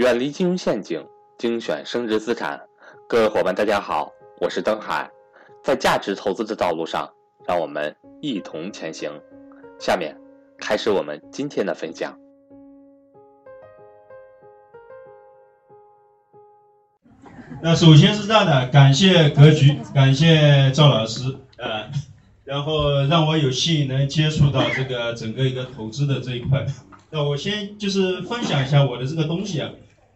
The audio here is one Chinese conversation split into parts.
远离金融陷阱，精选升值资产。各位伙伴，大家好，我是登海。在价值投资的道路上，让我们一同前行。下面开始我们今天的分享。那首先是这样的，感谢格局，感谢赵老师，呃，然后让我有幸能接触到这个整个一个投资的这一块。那我先就是分享一下我的这个东西啊，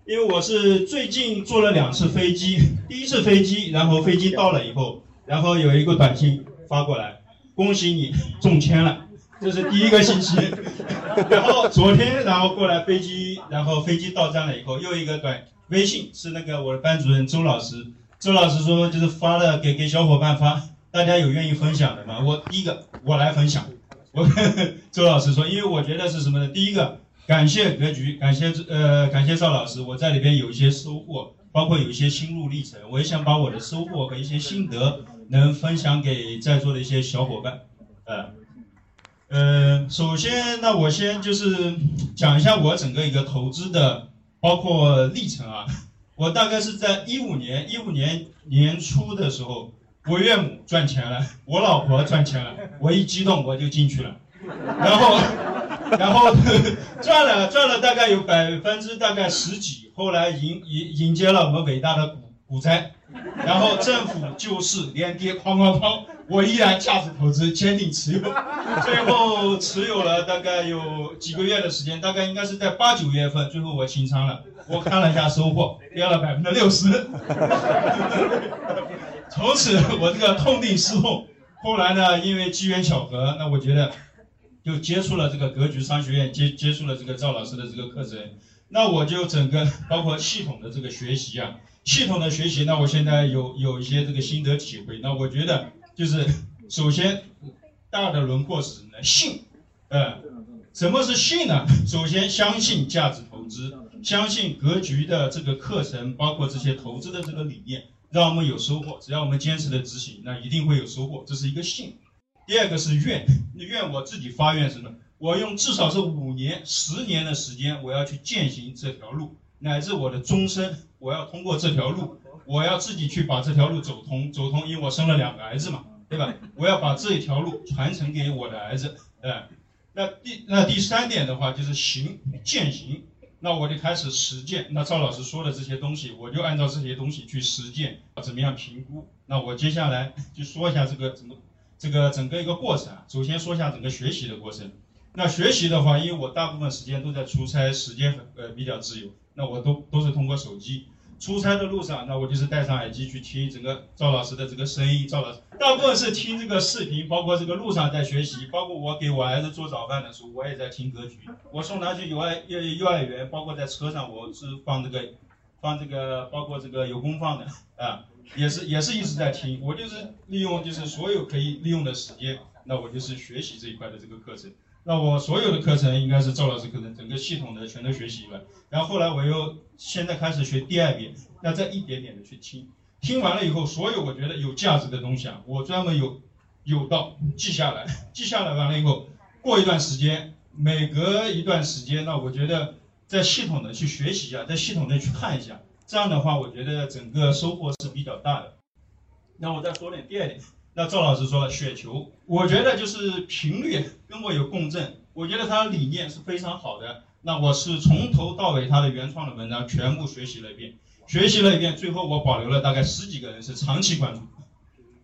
因为我是最近坐了两次飞机，第一次飞机，然后飞机到了以后，然后有一个短信发过来，恭喜你中签了，这是第一个信息。然后昨天，然后过来飞机，然后飞机到站了以后，又一个短。微信是那个我的班主任周老师，周老师说就是发了给给小伙伴发，大家有愿意分享的吗？我第一个我来分享，我 跟周老师说，因为我觉得是什么呢？第一个感谢格局，感谢呃感谢赵老师，我在里边有一些收获，包括有一些心路历程，我也想把我的收获和一些心得能分享给在座的一些小伙伴，呃，呃，首先那我先就是讲一下我整个一个投资的。包括历程啊，我大概是在一五年一五年年初的时候，我岳母赚钱了，我老婆赚钱了，我一激动我就进去了，然后 然后 赚了赚了大概有百分之大概十几，后来迎迎迎接了我们伟大的股股灾，然后政府救市连跌哐哐哐，我依然价值投资坚定持有，最后持有了大概有几个月的时间，大概应该是在八九月份，最后我清仓了。我看了一下收获，跌了百分之六十。从此我这个痛定思痛，后来呢，因为机缘巧合，那我觉得就接触了这个格局商学院，接接触了这个赵老师的这个课程，那我就整个包括系统的这个学习啊，系统的学习，那我现在有有一些这个心得体会。那我觉得就是首先大的轮廓是什么呢？信，呃，什么是信呢？首先相信价值投资。相信格局的这个课程，包括这些投资的这个理念，让我们有收获。只要我们坚持的执行，那一定会有收获。这是一个信。第二个是愿，愿我自己发愿什么？我用至少是五年、十年的时间，我要去践行这条路，乃至我的终身，我要通过这条路，我要自己去把这条路走通，走通。因为我生了两个儿子嘛，对吧？我要把这一条路传承给我的儿子。哎，那第那第三点的话就是行，践行。那我就开始实践。那赵老师说的这些东西，我就按照这些东西去实践。怎么样评估？那我接下来就说一下这个怎么这个整个一个过程啊。首先说一下整个学习的过程。那学习的话，因为我大部分时间都在出差，时间呃比较自由，那我都都是通过手机。出差的路上，那我就是戴上耳机去听整个赵老师的这个声音。赵老师大部分是听这个视频，包括这个路上在学习，包括我给我儿子做早饭的时候，我也在听格局。我送他去幼儿幼幼儿园，包括在车上，我是放这个放这个，包括这个有功放的啊，也是也是一直在听。我就是利用就是所有可以利用的时间，那我就是学习这一块的这个课程。那我所有的课程应该是赵老师课程，整个系统的全都学习了。然后后来我又现在开始学第二遍，要再一点点的去听。听完了以后，所有我觉得有价值的东西啊，我专门有有到记下来，记下来完了以后，过一段时间，每隔一段时间，那我觉得在系统的去学习一下，在系统的去看一下，这样的话，我觉得整个收获是比较大的。那我再说点第二点。那赵老师说了，雪球，我觉得就是频率跟我有共振，我觉得他的理念是非常好的。那我是从头到尾他的原创的文章全部学习了一遍，学习了一遍，最后我保留了大概十几个人是长期关注，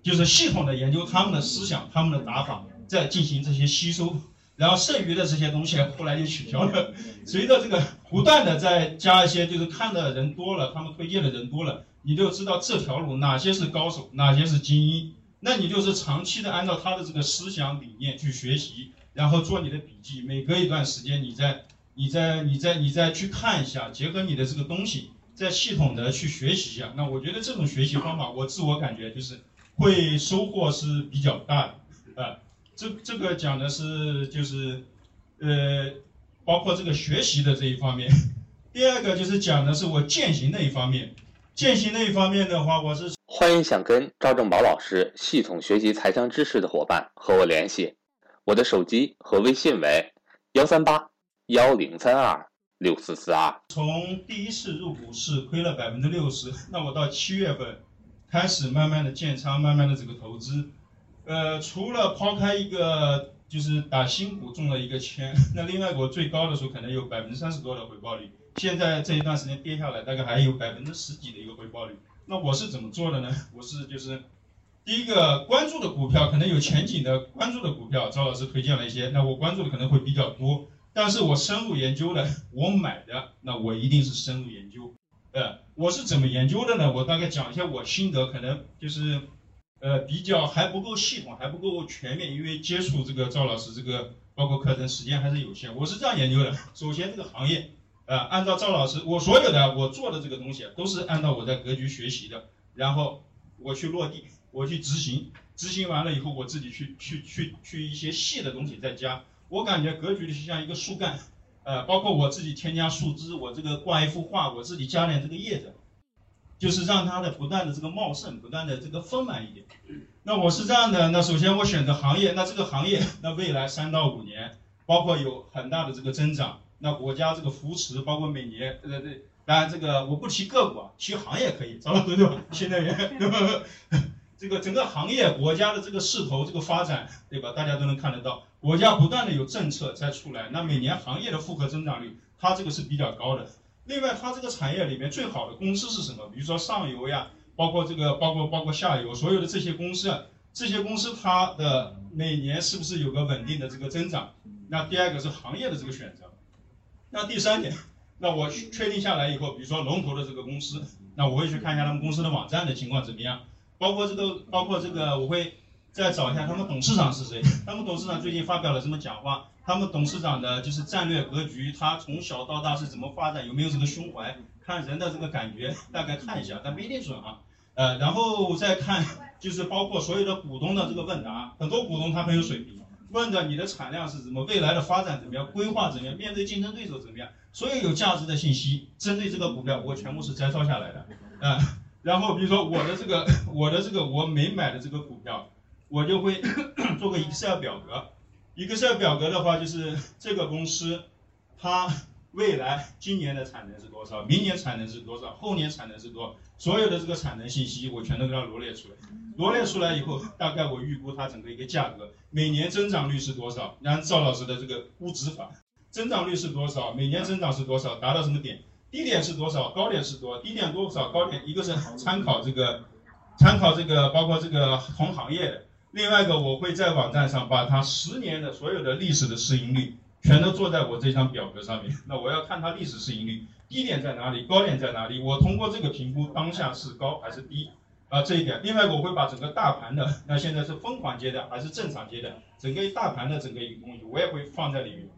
就是系统的研究他们的思想、他们的打法，再进行这些吸收，然后剩余的这些东西后来就取消了。随着这个不断的再加一些，就是看的人多了，他们推荐的人多了，你就知道这条路哪些是高手，哪些是精英。那你就是长期的按照他的这个思想理念去学习，然后做你的笔记，每隔一段时间你再、你再、你再、你再去看一下，结合你的这个东西，再系统的去学习一下。那我觉得这种学习方法，我自我感觉就是会收获是比较大的啊。这这个讲的是就是呃，包括这个学习的这一方面。第二个就是讲的是我践行那一方面，践行那一方面的话，我是。欢迎想跟赵正宝老师系统学习财商知识的伙伴和我联系，我的手机和微信为幺三八幺零三二六四四二。从第一次入股市亏了百分之六十，那我到七月份开始慢慢的建仓，慢慢的这个投资，呃，除了抛开一个就是打新股中了一个签，那另外我最高的时候可能有百分之三十多的回报率，现在这一段时间跌下来，大概还有百分之十几的一个回报率。那我是怎么做的呢？我是就是第一个关注的股票，可能有前景的关注的股票，赵老师推荐了一些，那我关注的可能会比较多。但是我深入研究的，我买的，那我一定是深入研究。呃，我是怎么研究的呢？我大概讲一下我心得，可能就是呃比较还不够系统，还不够全面，因为接触这个赵老师这个包括课程时间还是有限。我是这样研究的：首先这个行业。呃，按照赵老师，我所有的我做的这个东西都是按照我在格局学习的，然后我去落地，我去执行，执行完了以后，我自己去去去去一些细的东西再加。我感觉格局就像一个树干，呃，包括我自己添加树枝，我这个挂一幅画，我自己加点这个叶子，就是让它的不断的这个茂盛，不断的这个丰满一点。那我是这样的，那首先我选择行业，那这个行业，那未来三到五年，包括有很大的这个增长。那国家这个扶持，包括每年，对对对，当然这个我不提个股啊，提行业可以，找到对吧？新能源，对吧？这个整个行业国家的这个势头，这个发展，对吧？大家都能看得到，国家不断的有政策在出来，那每年行业的复合增长率，它这个是比较高的。另外，它这个产业里面最好的公司是什么？比如说上游呀，包括这个，包括包括下游，所有的这些公司，这些公司它的每年是不是有个稳定的这个增长？那第二个是行业的这个选择。那第三点，那我确定下来以后，比如说龙头的这个公司，那我会去看一下他们公司的网站的情况怎么样，包括这个，包括这个，我会再找一下他们董事长是谁，他们董事长最近发表了什么讲话，他们董事长的就是战略格局，他从小到大是怎么发展，有没有这个胸怀，看人的这个感觉，大概看一下，但不一定准啊。呃，然后再看就是包括所有的股东的这个问答，很多股东他很有水平。问的你的产量是什么，未来的发展怎么样，规划怎么样，面对竞争对手怎么样，所有有价值的信息，针对这个股票，我全部是摘抄下来的，啊，然后比如说我的这个，我的这个我没买的这个股票，我就会 做个 Excel 表格，Excel 表格的话就是 这个公司，它。未来今年的产能是多少？明年产能是多少？后年产能是多少？所有的这个产能信息我全都给它罗列出来。罗列出来以后，大概我预估它整个一个价格，每年增长率是多少？按赵老师的这个估值法，增长率是多少？每年增长是多少？达到什么点？低点是多少？高点是多？低点多少？高点？一个是参考这个，参考这个，包括这个同行业的。另外一个，我会在网站上把它十年的所有的历史的市盈率。全都做在我这张表格上面。那我要看它历史市盈率，低点在哪里，高点在哪里？我通过这个评估当下是高还是低啊？这一点。另外，我会把整个大盘的，那现在是疯狂阶段还是正常阶段，整个大盘的整个一个东西，我也会放在里面。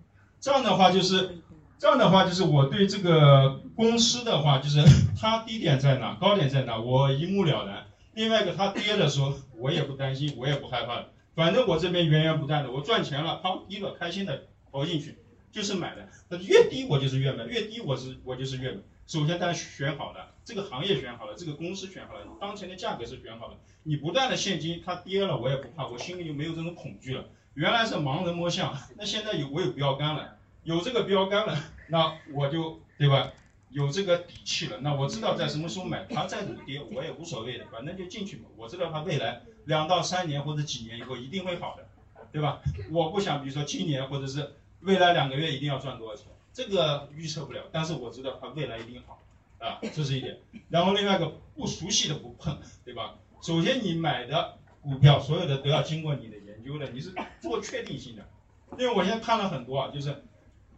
这样的话就是，这样的话就是我对这个公司的话，就是它低点在哪，高点在哪，我一目了然。另外一个，它跌的时候，我也不担心，我也不害怕，反正我这边源源不断的，我赚钱了，它低了，开心的。投进去就是买的，那越低我就是越买，越低我是我就是越买。首先，大家选好了，这个行业选好了，这个公司选好了，当前的价格是选好了。你不断的现金它跌了，我也不怕，我心里就没有这种恐惧了。原来是盲人摸象，那现在有我有标杆了，有这个标杆了，那我就对吧？有这个底气了，那我知道在什么时候买，它再怎么跌我也无所谓的，反正就进去嘛。我知道它未来两到三年或者几年以后一定会好的，对吧？我不想比如说今年或者是。未来两个月一定要赚多少钱？这个预测不了，但是我知道它未来一定好，啊，这是一点。然后另外一个不熟悉的不碰，对吧？首先你买的股票，所有的都要经过你的研究的，你是做确定性的。因为我现在看了很多啊，就是，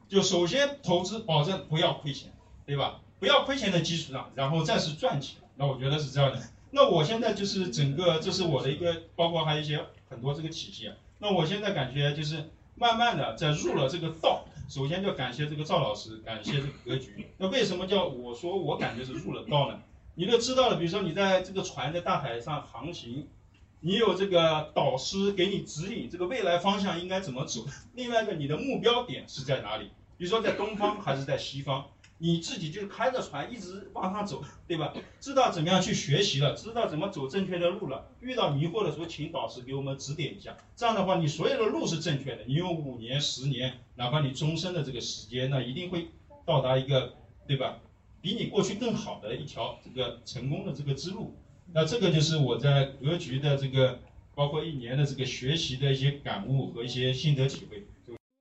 就首先投资保证不要亏钱，对吧？不要亏钱的基础上，然后再是赚钱。那我觉得是这样的。那我现在就是整个，这是我的一个，包括还有一些很多这个体系。那我现在感觉就是。慢慢的在入了这个道，首先就感谢这个赵老师，感谢这个格局。那为什么叫我说我感觉是入了道呢？你都知道了，比如说你在这个船在大海上航行，你有这个导师给你指引这个未来方向应该怎么走。另外一个，你的目标点是在哪里？比如说在东方还是在西方？你自己就开着船一直往上走，对吧？知道怎么样去学习了，知道怎么走正确的路了。遇到迷惑的时候，请导师给我们指点一下。这样的话，你所有的路是正确的。你用五年、十年，哪怕你终身的这个时间，那一定会到达一个，对吧？比你过去更好的一条这个成功的这个之路。那这个就是我在格局的这个，包括一年的这个学习的一些感悟和一些心得体会。